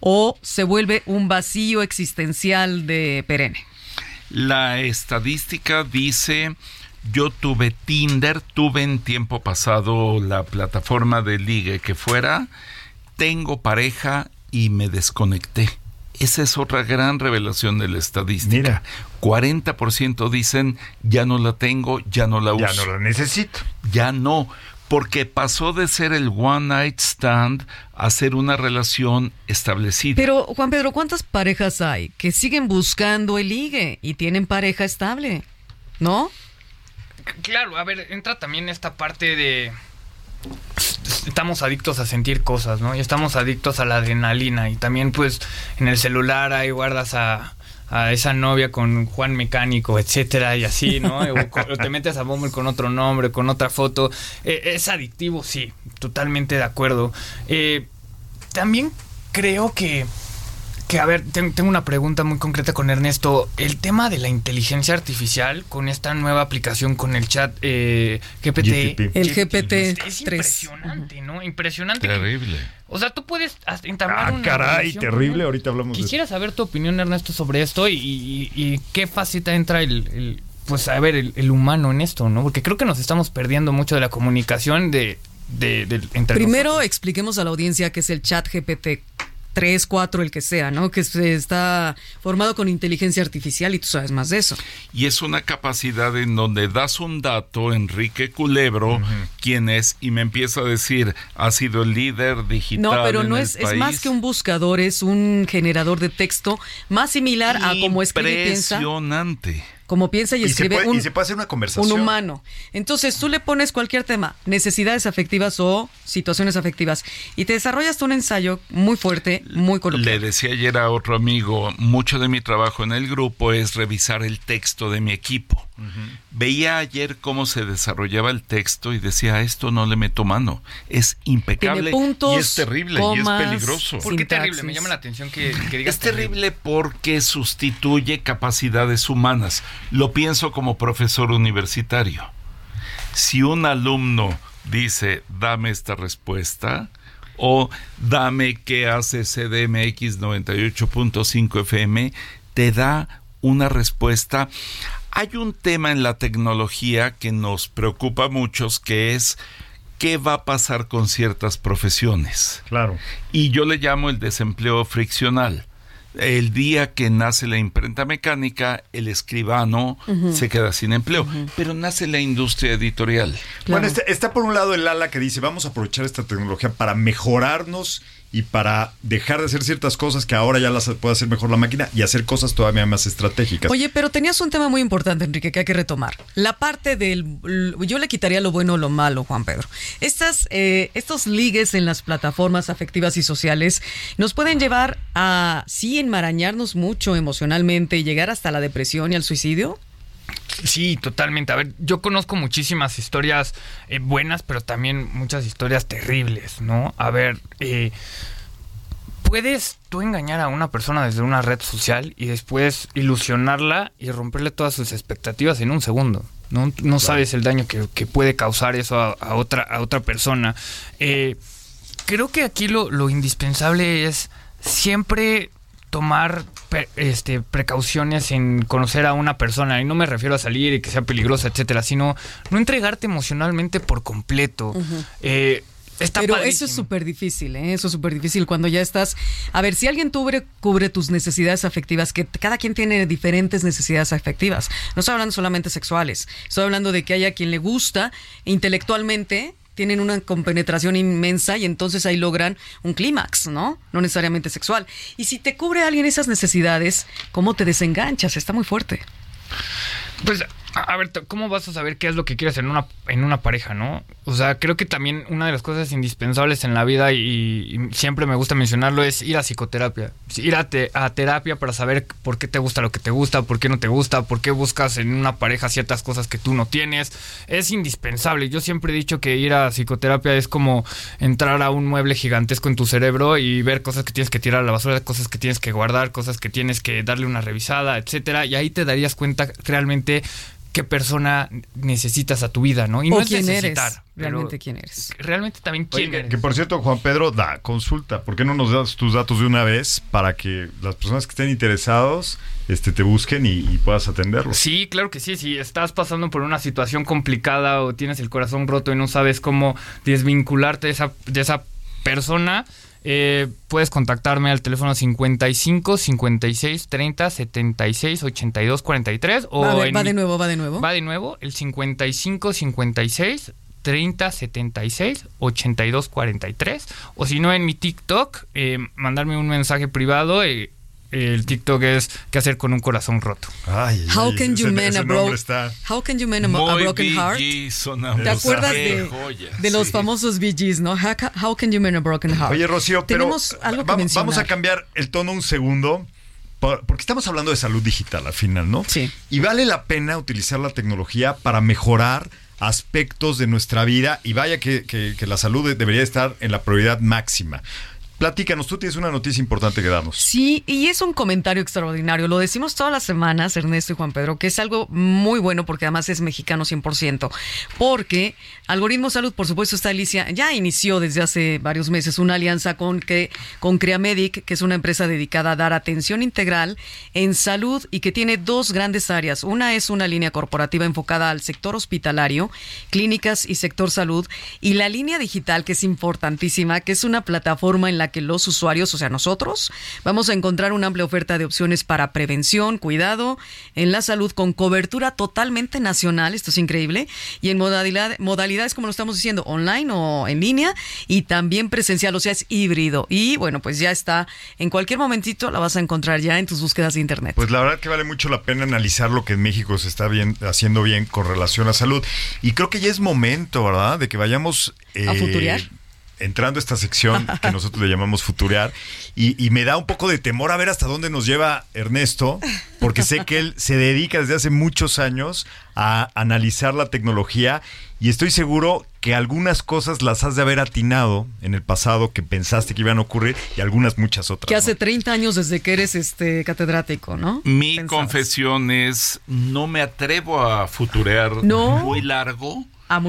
o se vuelve un vacío existencial de perenne. La estadística dice, yo tuve Tinder, tuve en tiempo pasado la plataforma de ligue que fuera, tengo pareja y me desconecté. Esa es otra gran revelación de la estadística. Mira. 40% dicen, ya no la tengo, ya no la uso. Ya no la necesito. Ya no, porque pasó de ser el one night stand a ser una relación establecida. Pero Juan Pedro, ¿cuántas parejas hay que siguen buscando el ligue y tienen pareja estable? ¿No? Claro, a ver, entra también esta parte de... Estamos adictos a sentir cosas, ¿no? Y estamos adictos a la adrenalina. Y también, pues, en el celular ahí guardas a, a esa novia con Juan Mecánico, etcétera, y así, ¿no? O, te metes a Bumble con otro nombre, con otra foto. Eh, es adictivo, sí, totalmente de acuerdo. Eh, también creo que que a ver, ten- tengo una pregunta muy concreta con Ernesto. El tema de la inteligencia artificial con esta nueva aplicación con el chat eh, GPT. GTP. El GPT Es 3. impresionante, ¿no? Impresionante. que- Terrible. o sea, tú puedes entablar Ah, una caray, terrible. Ahorita hablamos de Quisiera saber tu opinión, Ernesto, sobre esto y, y- y qué faceta entra el, el- pues a ver, el, el humano en esto, ¿no? Porque creo que nos estamos perdiendo mucho de la comunicación de, de, Primero nosotros. expliquemos a la audiencia que es el chat GPT 3, 4, el que sea, ¿no? Que se está formado con inteligencia artificial y tú sabes más de eso. Y es una capacidad en donde das un dato, Enrique Culebro, quien es, y me empieza a decir, ha sido el líder digital. No, pero en no el es, es más que un buscador, es un generador de texto más similar a como escribe Impresionante. Como piensa y Y se, escribe puede, un, y se puede hacer una conversación. un humano. Entonces tú le pones cualquier tema, necesidades afectivas o situaciones afectivas, y te desarrollas un ensayo muy fuerte, muy Le coloquial. decía ayer a otro amigo, mucho de mi trabajo en el grupo es revisar el texto de mi equipo. Veía ayer cómo se desarrollaba el texto y decía, esto no le meto mano. Es impecable Tiene puntos, y es terrible comas, y es peligroso. ¿Por qué terrible? Me llama la atención que, que digas Es terrible porque sustituye capacidades humanas. Lo pienso como profesor universitario. Si un alumno dice, dame esta respuesta, o dame qué hace CDMX 98.5 FM, te da una respuesta. Hay un tema en la tecnología que nos preocupa a muchos, que es qué va a pasar con ciertas profesiones. Claro. Y yo le llamo el desempleo friccional. El día que nace la imprenta mecánica, el escribano se queda sin empleo. Pero nace la industria editorial. Bueno, está, está por un lado el ala que dice, vamos a aprovechar esta tecnología para mejorarnos y para dejar de hacer ciertas cosas que ahora ya las puede hacer mejor la máquina y hacer cosas todavía más estratégicas. Oye, pero tenías un tema muy importante, Enrique, que hay que retomar. La parte del... Yo le quitaría lo bueno o lo malo, Juan Pedro. Estas, eh, estos ligues en las plataformas afectivas y sociales nos pueden llevar a, sí, enmarañarnos mucho emocionalmente y llegar hasta la depresión y al suicidio. Sí, totalmente. A ver, yo conozco muchísimas historias eh, buenas, pero también muchas historias terribles, ¿no? A ver, eh, puedes tú engañar a una persona desde una red social y después ilusionarla y romperle todas sus expectativas en un segundo. No, no sabes el daño que, que puede causar eso a, a otra, a otra persona. Eh, creo que aquí lo, lo indispensable es siempre tomar este, precauciones en conocer a una persona. Y no me refiero a salir y que sea peligrosa, etcétera, sino no entregarte emocionalmente por completo. Eh, está Pero eso es súper difícil, ¿eh? Eso es súper difícil cuando ya estás... A ver, si alguien cubre, cubre tus necesidades afectivas, que cada quien tiene diferentes necesidades afectivas. No estoy hablando solamente sexuales. Estoy hablando de que haya quien le gusta intelectualmente tienen una compenetración inmensa y entonces ahí logran un clímax, ¿no? No necesariamente sexual. Y si te cubre alguien esas necesidades, ¿cómo te desenganchas? Está muy fuerte. Pues, a ver, ¿cómo vas a saber qué es lo que quieres en una, en una pareja, no? O sea, creo que también una de las cosas indispensables en la vida, y, siempre me gusta mencionarlo, es ir a psicoterapia. Ir a, a terapia para saber por qué te gusta lo que te gusta, por qué no te gusta, por qué buscas en una pareja ciertas cosas que tú no tienes. Es indispensable. Yo siempre he dicho que ir a psicoterapia es como entrar a un mueble gigantesco en tu cerebro y ver cosas que tienes que tirar a la basura, cosas que tienes que guardar, cosas que tienes que darle una revisada, etcétera. Y ahí te darías cuenta realmente qué persona necesitas a tu vida, ¿no? Y no o es quién necesitar, eres. Realmente quién eres. Realmente también quién eres. que por cierto, Juan Pedro da consulta. ¿Por qué no nos das tus datos de una vez para que las personas que estén interesados este, te busquen y, y puedas atenderlos? Sí, claro que sí. Si estás pasando por una situación complicada o tienes el corazón roto y no sabes cómo desvincularte de esa, de esa persona, eh, puedes contactarme al teléfono 55 56 30 76 82 43 o Va, de- en va de nuevo, va de nuevo. Va de nuevo, el 55 56 30 76 82 43 o si no en mi TikTok eh, mandarme un mensaje privado eh, el TikTok es qué hacer con un corazón roto. Ay, How can you ese a, bro- nombre está- How can you mend a, broken heart? ¿Te acuerdas de, de los sí. famosos BGs, no? How, ca- how can you mend a broken heart? Oye, Rocío, pero Tenemos algo que va- mencionar. vamos a cambiar el tono un segundo. por- Porque estamos hablando de salud digital al final, ¿no? Sí. Y vale la pena utilizar la tecnología para mejorar aspectos de nuestra vida y vaya que, que- que la salud de- debería estar en la prioridad máxima. Platícanos, tú tienes una noticia importante que darnos. Sí, y es un comentario extraordinario. Lo decimos todas las semanas, Ernesto y Juan Pedro, que es algo muy bueno porque además es mexicano 100%. Porque Algoritmo Salud, por supuesto, está Alicia, ya inició desde hace varios meses una alianza con, que, con Creamedic, que es una empresa dedicada a dar atención integral en salud y que tiene dos grandes áreas. Una es una línea corporativa enfocada al sector hospitalario, clínicas y sector salud, y la línea digital, que es importantísima, que es una plataforma en la que los usuarios, o sea, nosotros, vamos a encontrar una amplia oferta de opciones para prevención, cuidado en la salud con cobertura totalmente nacional, esto es increíble, y en modalidad, modalidades, como lo estamos diciendo, online o en línea, y también presencial, o sea, es híbrido. Y bueno, pues ya está, en cualquier momentito la vas a encontrar ya en tus búsquedas de internet. Pues la verdad que vale mucho la pena analizar lo que en México se está bien, haciendo bien con relación a salud. Y creo que ya es momento, ¿verdad?, de que vayamos... ¿A eh, futurear? Entrando a esta sección que nosotros le llamamos futurear y, y me da un poco de temor a ver hasta dónde nos lleva Ernesto, porque sé que él se dedica desde hace muchos años a analizar la tecnología y estoy seguro que algunas cosas las has de haber atinado en el pasado que pensaste que iban a ocurrir y algunas muchas otras. que ¿no? hace 30 años desde que eres este catedrático, ¿no? Mi Pensabas. confesión es, no me atrevo a futurear ¿No? muy largo Ah.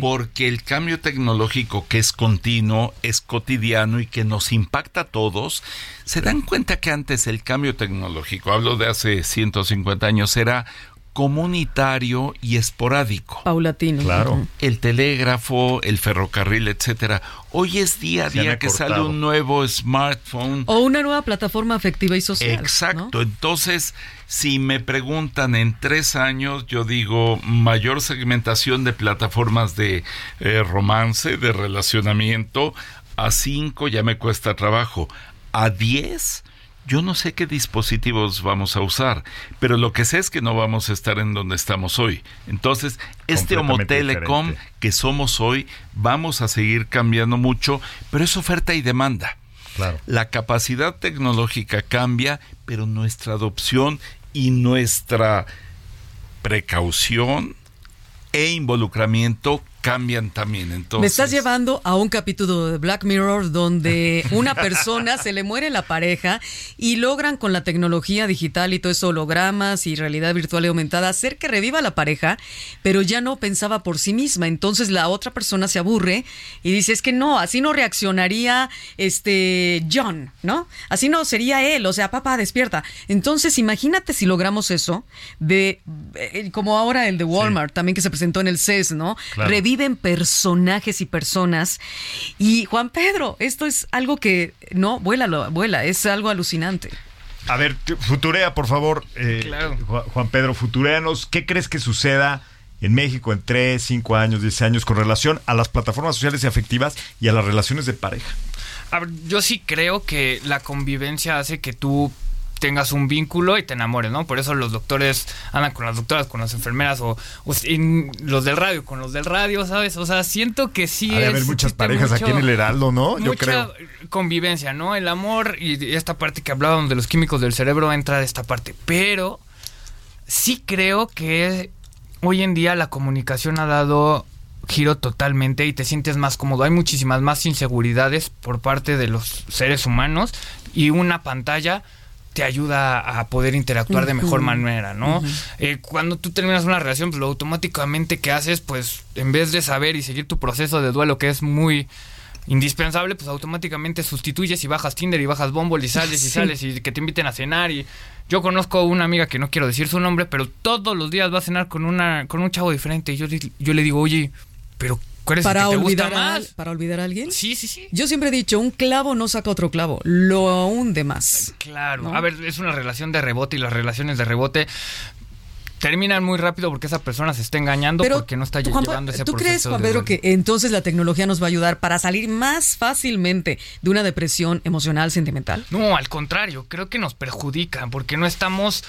Porque el cambio tecnológico que es continuo, es cotidiano y que nos impacta a todos, se dan cuenta que antes el cambio tecnológico, hablo de hace 150 años, era comunitario y esporádico. Paulatino. Claro. El telégrafo, el ferrocarril, etcétera. Hoy es día a día que sale un nuevo smartphone. O una nueva plataforma afectiva y social. Exacto. ¿no? Entonces, si me preguntan en tres años, yo digo mayor segmentación de plataformas de eh, romance, de relacionamiento. A cinco ya me cuesta trabajo. A diez, yo no sé qué dispositivos vamos a usar, pero lo que sé es que no vamos a estar en donde estamos hoy. Entonces, este Homo Telecom diferente. que somos hoy, vamos a seguir cambiando mucho, pero es oferta y demanda. Claro. La capacidad tecnológica cambia, pero nuestra adopción y nuestra precaución e involucramiento cambian también. Entonces, Me estás llevando a un capítulo de Black Mirror donde una persona se le muere la pareja y logran con la tecnología digital y todo eso, hologramas y realidad virtual y aumentada, hacer que reviva la pareja, pero ya no pensaba por sí misma. Entonces la otra persona se aburre y dice, es que no, así no reaccionaría este John, ¿no? Así no sería él, o sea, papá, despierta. Entonces imagínate si logramos eso de, eh, como ahora el de Walmart, también que se presentó en el CES, ¿no? Claro. Reviven personajes y personas. Y Juan Pedro, esto es algo que, no, vuela, vuela, es algo alucinante. A ver, futurea, por favor. eh, Claro. Ju- Juan Pedro, futureanos, ¿qué crees que suceda en México en 3, 5 años, 10 años con relación a las plataformas sociales y afectivas y a las relaciones de pareja? A ver, yo sí creo que la convivencia hace que tú tengas un vínculo y te enamores, ¿no? Por eso los doctores andan con las doctoras, con las enfermeras o, los del radio, con los del radio, ¿sabes? O sea, siento que sí Ha de haber muchas parejas mucho- aquí en el Heraldo, ¿no? Yo mucha creo. convivencia, ¿no? El amor y esta parte que hablábamos de los químicos del cerebro entra de esta parte. Pero sí creo que hoy en día la comunicación ha dado giro totalmente y te sientes más cómodo. Hay muchísimas más inseguridades por parte de los seres humanos y una pantalla te ayuda a poder interactuar de mejor manera, ¿no? Eh, cuando tú terminas una relación, pues lo automáticamente que haces, pues en vez de saber y seguir tu proceso de duelo, que es muy indispensable, pues automáticamente sustituyes y bajas Tinder y bajas Bumble y sales y sales y que te inviten a cenar y yo conozco una amiga que no quiero decir su nombre, pero todos los días va a cenar con una con un chavo diferente y yo, yo le digo, "Oye, pero ¿cuál es Para el que te gusta olvidar, a, más?" para olvidar a alguien. Sí, sí, sí. Yo siempre he dicho, un clavo no saca otro clavo, lo hunde más. Claro. ¿No? A ver, es una relación de rebote y las relaciones de rebote terminan muy rápido porque esa persona se está engañando porque no está tú, Juan, llevando ese ¿Tú proceso. crees, Juan Pedro, que entonces la tecnología nos va a ayudar para salir más fácilmente de una depresión emocional, sentimental? No, al contrario, creo que nos perjudica porque no estamos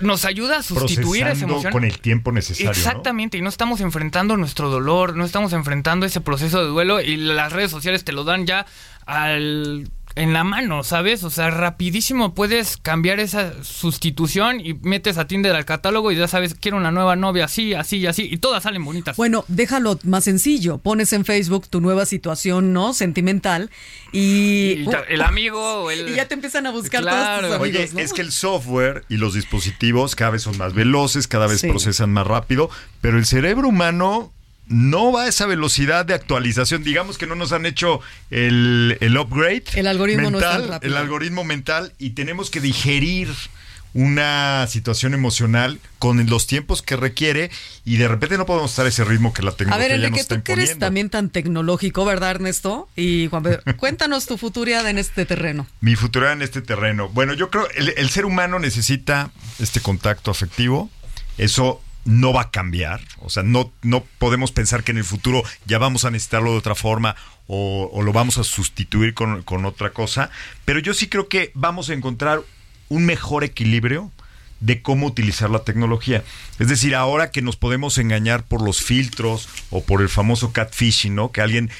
nos ayuda a sustituir esa emoción. con el tiempo necesario. ¿no? Exactamente, y no estamos enfrentando nuestro dolor, no estamos enfrentando ese proceso de duelo y las redes sociales te lo dan ya al en la mano, ¿sabes? O sea, rapidísimo puedes cambiar esa sustitución y metes a Tinder al catálogo y ya sabes, quiero una nueva novia así, así y así, y todas salen bonitas. Bueno, déjalo más sencillo. Pones en Facebook tu nueva situación, ¿no? Sentimental y... Y ya- el amigo o el... Y ya te empiezan a buscar Claro. todos tus amigos, Oye, ¿no? es que el software y los dispositivos cada vez son más veloces, cada vez Sí. procesan más rápido, pero el cerebro humano no va a esa velocidad de actualización. Digamos que no nos han hecho el, el upgrade. El algoritmo no es tan mental. El algoritmo mental y tenemos que digerir una situación emocional con los tiempos que requiere y de repente no podemos estar a ese ritmo que la A tecnología ver, Enrique, está tú que eres también tan tecnológico, ¿verdad, Ernesto? Y Juan Pedro, cuéntanos tu futuridad en este terreno. Mi futuro en este terreno. Bueno, yo creo el, el ser humano necesita este contacto afectivo. Eso no va a cambiar. O sea, no, no podemos pensar que en el futuro ya vamos a necesitarlo de otra forma o, o lo vamos a sustituir con, con otra cosa. Pero yo sí creo que vamos a encontrar un mejor equilibrio de cómo utilizar la tecnología. Es decir, ahora que nos podemos engañar por los filtros o por el famoso catfishing, ¿no? Que alguien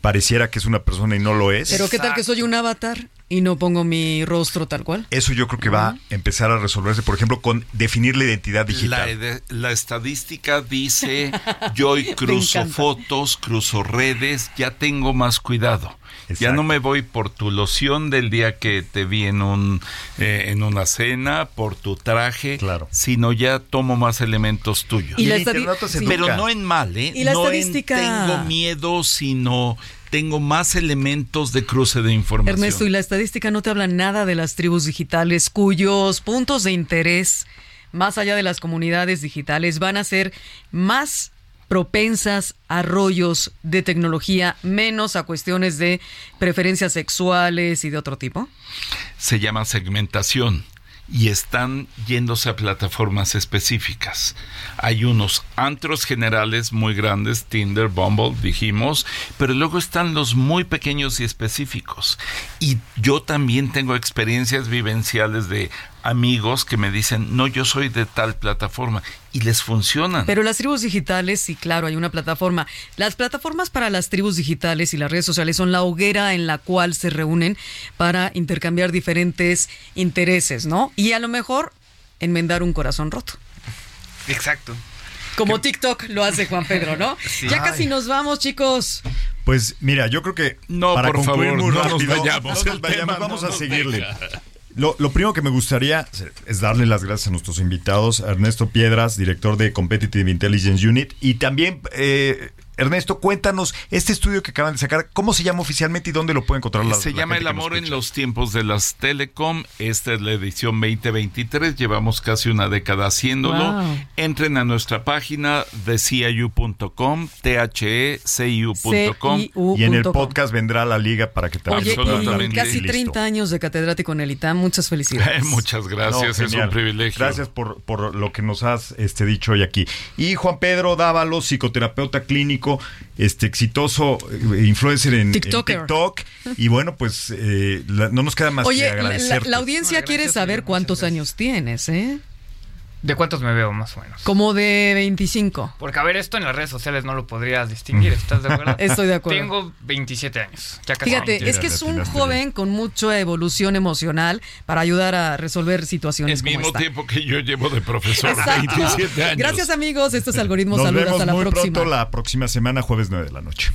pareciera que es una persona y no lo es. Pero ¿qué tal que soy un avatar? Y no pongo mi rostro tal cual. Eso yo creo que va a empezar a resolverse, por ejemplo, con definir la identidad La, digital. la estadística dice, yo hoy cruzo fotos, cruzo redes, ya tengo más cuidado. Ya no me voy por tu loción del día que te vi en un eh, en una cena, por tu traje, Claro. sino ya tomo más elementos tuyos. Y la el estadi- internauta se. Pero no en mal, ¿eh? Y la no estadística- en tengo miedo, sino tengo más elementos de cruce de información. Ernesto, y la estadística no te habla nada de las tribus digitales cuyos puntos de interés, más allá de las comunidades digitales, van a ser más propensas a rollos de tecnología, menos a cuestiones de preferencias sexuales y de otro tipo. se llama segmentación y están yéndose a plataformas específicas. Hay unos antros generales muy grandes, Tinder, Bumble, dijimos, pero luego están los muy pequeños y específicos. Y yo también tengo experiencias vivenciales de amigos que me dicen, no, yo soy de tal plataforma y les funcionan. Pero las tribus digitales, sí, claro, hay una plataforma. Las plataformas para las tribus digitales y las redes sociales son la hoguera en la cual se reúnen para intercambiar diferentes intereses, ¿no? Y a lo mejor enmendar un corazón roto. Exacto. Como TikTok lo hace Juan Pedro, ¿no? Ya casi nos vamos, chicos. Pues mira, yo creo que No, para por concluir favor, muy no nos rápido, vayamos. no nos El vayamos, tema vamos no a seguirle. deja. Lo, lo primero que me gustaría es darle las gracias a nuestros invitados, Ernesto Piedras, director de Competitive Intelligence Unit, y también, eh, Ernesto, cuéntanos este estudio que acaban de sacar, ¿cómo se llama oficialmente y dónde lo puede encontrar la Se la llama gente El amor en los tiempos de las telecom. Esta es la edición 2023. Llevamos casi una década haciéndolo. Wow. Entren a nuestra página de ciu.com, theciu.com. Y en el podcast vendrá la liga para que también Oye, y casi listo. 30 años de catedrático en el ITAM. Muchas felicidades. Muchas gracias, No, es un privilegio. Gracias por, por lo que nos has este, dicho hoy aquí. Y Juan Pedro Dávalos, psicoterapeuta clínico, este exitoso eh, influencer en. TikTok. Y bueno, pues eh, la- no nos queda más Oye, que la, la- agradecerte. la audiencia No, quiere saber cuántos años tienes, ¿eh? ¿De cuántos me veo más o menos? Como de 25. Porque a ver, esto en las redes sociales no lo podrías distinguir, ¿estás de acuerdo? Estoy de acuerdo. Tengo 27 años. Ya casi Fíjate, 20. es que es un joven con mucha evolución emocional para ayudar a resolver situaciones El como mismo esta. tiempo que yo llevo de profesor, Exacto. 27 años. Gracias amigos, esto es Algoritmo Nos Salud, vemos hasta la muy próxima. pronto la próxima semana, jueves 9 de la noche.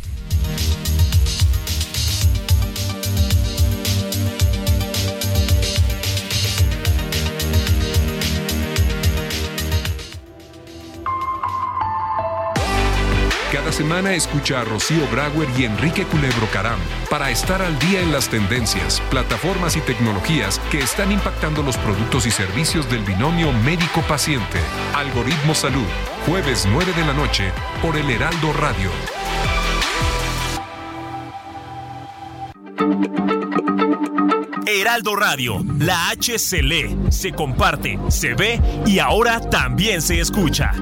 Cada semana escucha a Rocío Brauer y Enrique Culebro Caram para estar al día en las tendencias, plataformas y tecnologías que están impactando los productos y servicios del binomio médico-paciente. Algoritmo Salud, jueves 9 de la noche por el Heraldo Radio. Heraldo Radio, la H se lee, se comparte, se ve y ahora también se escucha.